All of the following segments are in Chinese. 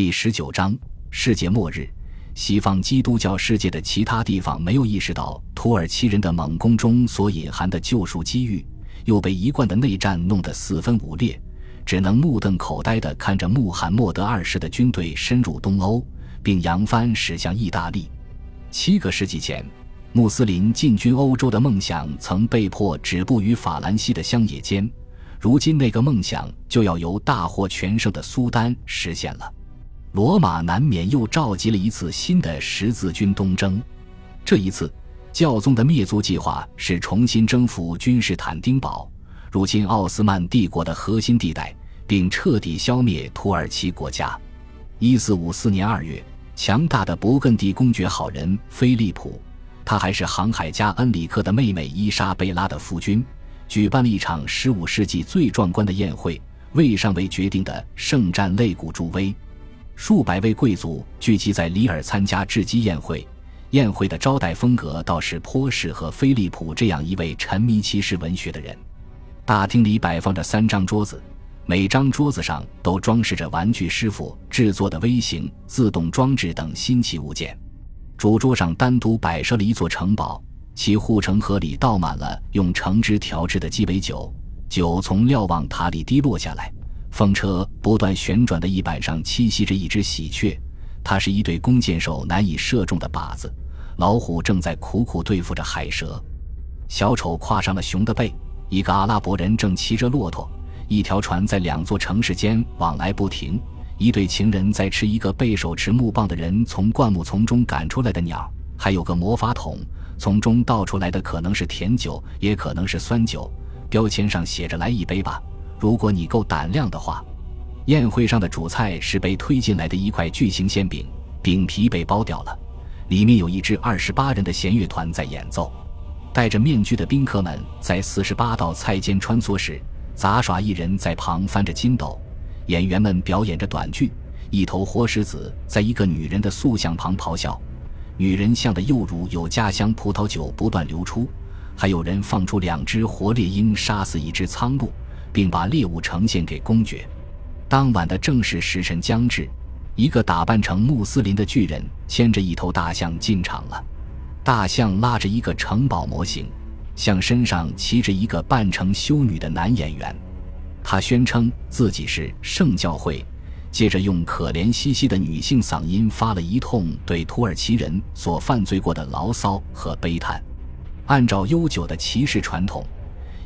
第十九章世界末日。西方基督教世界的其他地方没有意识到土耳其人的猛攻中所隐含的救赎机遇，又被一贯的内战弄得四分五裂，只能目瞪口呆地看着穆罕默德二世的军队深入东欧，并扬帆驶向意大利。七个世纪前，穆斯林进军欧洲的梦想曾被迫止步于法兰西的乡野间，如今那个梦想就要由大获全胜的苏丹实现了。罗马难免又召集了一次新的十字军东征。这一次，教宗的灭族计划是重新征服君士坦丁堡，入侵奥斯曼帝国的核心地带，并彻底消灭土耳其国家。一四五四年二月，强大的勃艮第公爵好人菲利普，他还是航海家恩里克的妹妹伊莎贝拉的夫君，举办了一场十五世纪最壮观的宴会，为尚未决定的圣战肋骨助威。数百位贵族聚集在里尔参加致基宴会，宴会的招待风格倒是颇适合菲利普这样一位沉迷骑士文学的人。大厅里摆放着三张桌子，每张桌子上都装饰着玩具师傅制作的微型自动装置等新奇物件。主桌上单独摆设了一座城堡，其护城河里倒满了用橙汁调制的鸡尾酒，酒从瞭望塔里滴落下来。风车不断旋转的翼板上栖息着一只喜鹊，它是一对弓箭手难以射中的靶子。老虎正在苦苦对付着海蛇。小丑跨上了熊的背。一个阿拉伯人正骑着骆驼。一条船在两座城市间往来不停。一对情人在吃一个被手持木棒的人从灌木丛中赶出来的鸟。还有个魔法桶，从中倒出来的可能是甜酒，也可能是酸酒。标签上写着：“来一杯吧。”如果你够胆量的话，宴会上的主菜是被推进来的一块巨型馅饼，饼皮被剥掉了，里面有一支二十八人的弦乐团在演奏。戴着面具的宾客们在四十八道菜间穿梭时，杂耍艺人在旁翻着筋斗，演员们表演着短剧。一头活狮子在一个女人的塑像旁咆哮，女人像的幼乳有家乡葡萄酒不断流出，还有人放出两只活猎鹰杀死一只苍鹭。并把猎物呈现给公爵。当晚的正式时辰将至，一个打扮成穆斯林的巨人牵着一头大象进场了。大象拉着一个城堡模型，象身上骑着一个扮成修女的男演员。他宣称自己是圣教会，接着用可怜兮兮的女性嗓音发了一通对土耳其人所犯罪过的牢骚和悲叹。按照悠久的骑士传统。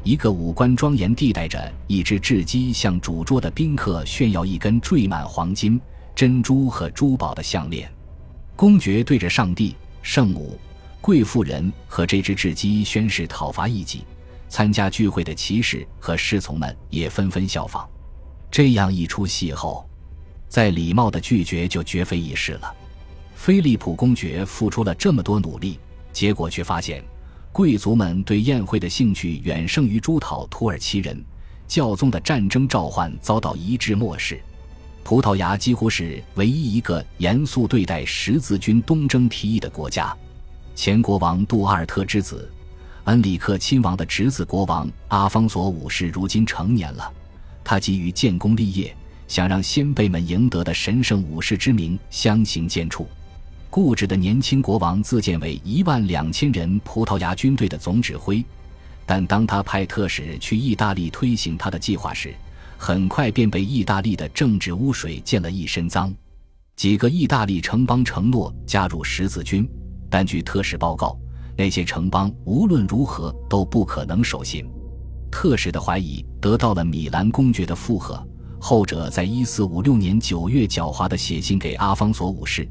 一个五官庄严、地带着一只雉鸡向主桌的宾客炫耀一根缀满黄金、珍珠和珠宝的项链。公爵对着上帝、圣母、贵妇人和这只雉鸡宣誓讨伐异己。参加聚会的骑士和侍从们也纷纷效仿。这样一出戏后，再礼貌的拒绝就绝非易事了。菲利普公爵付出了这么多努力，结果却发现。贵族们对宴会的兴趣远胜于诸讨土耳其人，教宗的战争召唤遭到一致漠视。葡萄牙几乎是唯一一个严肃对待十字军东征提议的国家。前国王杜阿尔特之子恩里克亲王的侄子国王阿方索五世如今成年了，他急于建功立业，想让先辈们赢得的神圣武士之名相形见绌。固执的年轻国王自荐为一万两千人葡萄牙军队的总指挥，但当他派特使去意大利推行他的计划时，很快便被意大利的政治污水溅了一身脏。几个意大利城邦承诺加入十字军，但据特使报告，那些城邦无论如何都不可能守信。特使的怀疑得到了米兰公爵的附和，后者在一四五六年九月狡猾地写信给阿方索五世。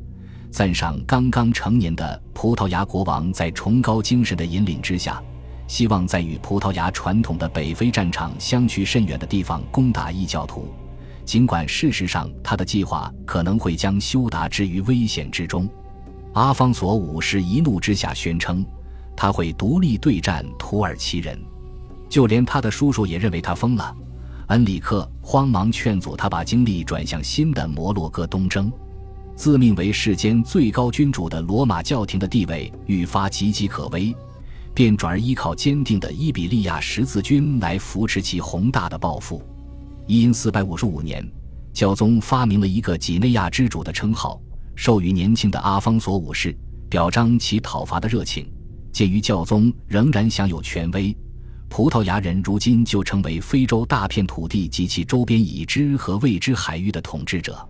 赞赏刚刚成年的葡萄牙国王在崇高精神的引领之下，希望在与葡萄牙传统的北非战场相去甚远的地方攻打异教徒。尽管事实上他的计划可能会将修达置于危险之中，阿方索五世一怒之下宣称他会独立对战土耳其人，就连他的叔叔也认为他疯了。恩里克慌忙劝阻他把精力转向新的摩洛哥东征。自命为世间最高君主的罗马教廷的地位愈发岌岌可危，便转而依靠坚定的伊比利亚十字军来扶持其宏大的抱负。因四百五十五年，教宗发明了一个几内亚之主的称号，授予年轻的阿方索五世，表彰其讨伐的热情。鉴于教宗仍然享有权威，葡萄牙人如今就成为非洲大片土地及其周边已知和未知海域的统治者。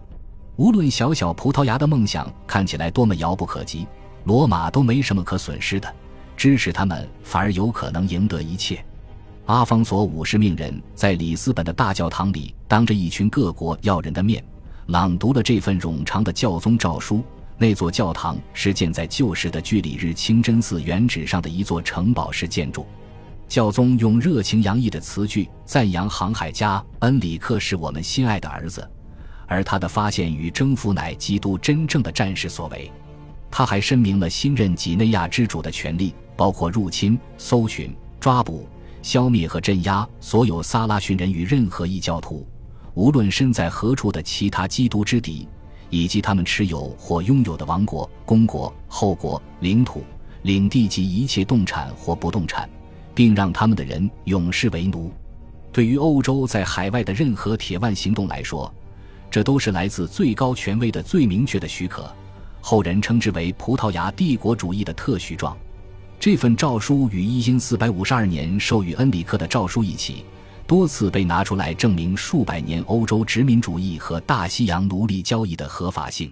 无论小小葡萄牙的梦想看起来多么遥不可及，罗马都没什么可损失的，支持他们反而有可能赢得一切。阿方索五世命人在里斯本的大教堂里，当着一群各国要人的面，朗读了这份冗长的教宗诏书。那座教堂是建在旧时的居里日清真寺原址上的一座城堡式建筑。教宗用热情洋溢的词句赞扬航海家恩里克是我们心爱的儿子，而他的发现与征服乃基督真正的战士所为。他还申明了新任几内亚之主的权利，包括入侵、搜寻、抓捕、消灭和镇压所有撒拉逊人与任何异教徒，无论身在何处的其他基督之敌。以及他们持有或拥有的王国、公国、后国、领土、领地及一切动产或不动产，并让他们的人永世为奴。对于欧洲在海外的任何铁腕行动来说，这都是来自最高权威的最明确的许可。后人称之为葡萄牙帝国主义的特许状。这份诏书与一因四百五十二年授予恩里克的诏书一起。多次被拿出来证明数百年欧洲殖民主义和大西洋奴隶交易的合法性。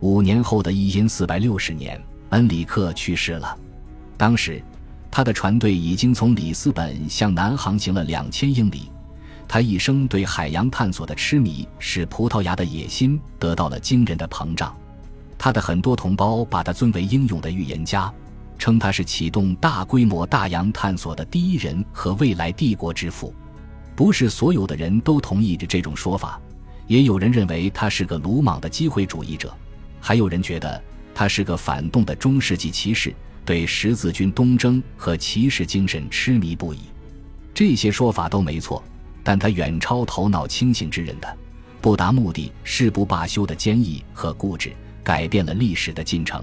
五年后的一因四百六十年，恩里克去世了。当时，他的船队已经从里斯本向南航行了两千英里。他一生对海洋探索的痴迷，使葡萄牙的野心得到了惊人的膨胀。他的很多同胞把他尊为英勇的预言家，称他是启动大规模大洋探索的第一人和未来帝国之父。不是所有的人都同意着这种说法，也有人认为他是个鲁莽的机会主义者，还有人觉得他是个反动的中世纪骑士，对十字军东征和骑士精神痴迷不已。这些说法都没错，但他远超头脑清醒之人的不达目的誓不罢休的坚毅和固执，改变了历史的进程。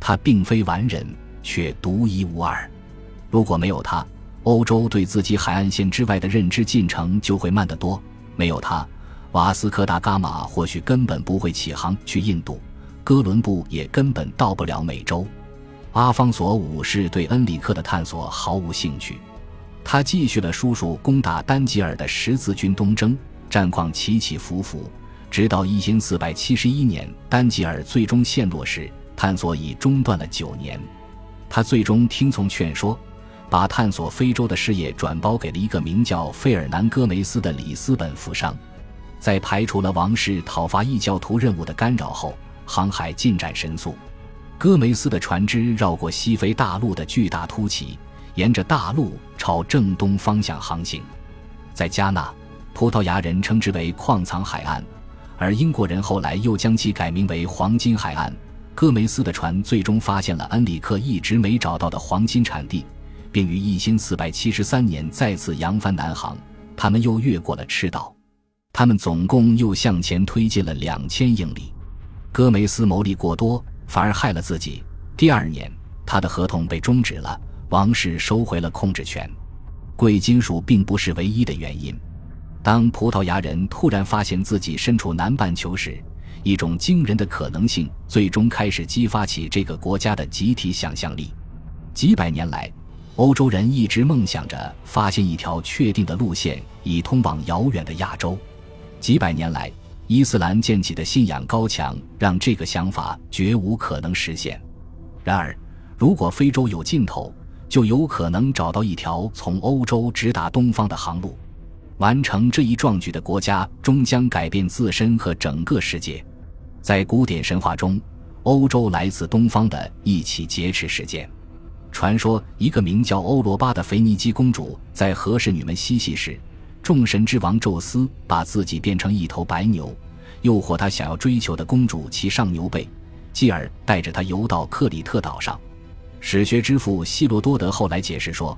他并非完人，却独一无二。如果没有他，欧洲对自己海岸线之外的认知进程就会慢得多。没有他，瓦斯科达伽马或许根本不会起航去印度，哥伦布也根本到不了美洲。阿方索五世对恩里克的探索毫无兴趣，他继续了叔叔攻打丹吉尔的十字军东征，战况起起伏伏，直到一千四百七十一年丹吉尔最终陷落时，探索已中断了九年。他最终听从劝说。把探索非洲的事业转包给了一个名叫费尔南·戈梅斯的里斯本富商，在排除了王室讨伐异教徒任务的干扰后，航海进展神速。戈梅斯的船只绕过西非大陆的巨大凸起，沿着大陆朝正东方向航行。在加纳，葡萄牙人称之为矿藏海岸，而英国人后来又将其改名为黄金海岸。戈梅斯的船最终发现了恩里克一直没找到的黄金产地。并于一千四百七十三年再次扬帆南航，他们又越过了赤道，他们总共又向前推进了两千英里。戈梅斯谋利过多，反而害了自己。第二年，他的合同被终止了，王室收回了控制权。贵金属并不是唯一的原因。当葡萄牙人突然发现自己身处南半球时，一种惊人的可能性最终开始激发起这个国家的集体想象力。几百年来。欧洲人一直梦想着发现一条确定的路线，以通往遥远的亚洲。几百年来，伊斯兰建起的信仰高墙让这个想法绝无可能实现。然而，如果非洲有尽头，就有可能找到一条从欧洲直达东方的航路。完成这一壮举的国家终将改变自身和整个世界。在古典神话中，欧洲来自东方的一起劫持事件。传说，一个名叫欧罗巴的腓尼基公主在和侍女们嬉戏时，众神之王宙斯把自己变成一头白牛，诱惑他想要追求的公主骑上牛背，继而带着她游到克里特岛上。史学之父希罗多德后来解释说，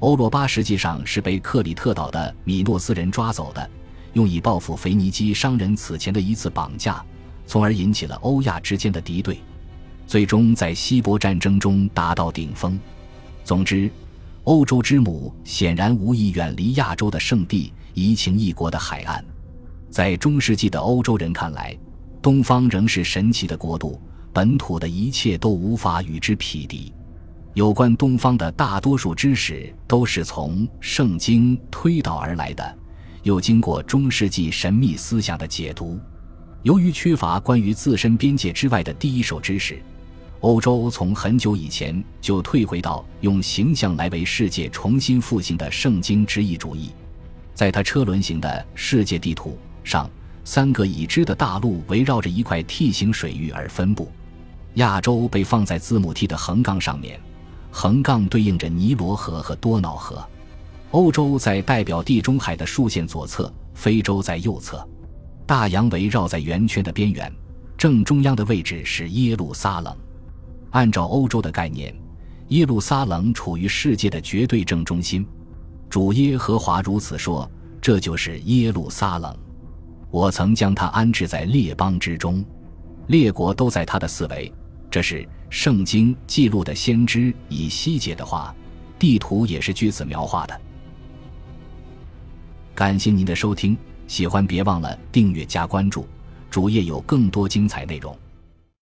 欧罗巴实际上是被克里特岛的米诺斯人抓走的，用以报复腓尼基商人此前的一次绑架，从而引起了欧亚之间的敌对。最终在希伯战争中达到顶峰。总之，欧洲之母显然无意远离亚洲的圣地，移情异国的海岸。在中世纪的欧洲人看来，东方仍是神奇的国度，本土的一切都无法与之匹敌。有关东方的大多数知识都是从圣经推导而来的，又经过中世纪神秘思想的解读。由于缺乏关于自身边界之外的第一手知识，欧洲从很久以前就退回到用形象来为世界重新复兴的圣经之意主义。在它车轮形的世界地图上，三个已知的大陆围绕着一块 T 型水域而分布，亚洲被放在字母 T 的横杠上面。横杠对应着尼罗河和多瑙河，欧洲在代表地中海的竖线左侧，非洲在右侧，大洋围绕在圆圈的边缘，正中央的位置是耶路撒冷。按照欧洲的概念，耶路撒冷处于世界的绝对正中心。主耶和华如此说：“这就是耶路撒冷，我曾将它安置在列邦之中，列国都在它的四围。”这是圣经记录的先知以西结的话，地图也是据此描画的。感谢您的收听，喜欢别忘了订阅加关注，主页有更多精彩内容。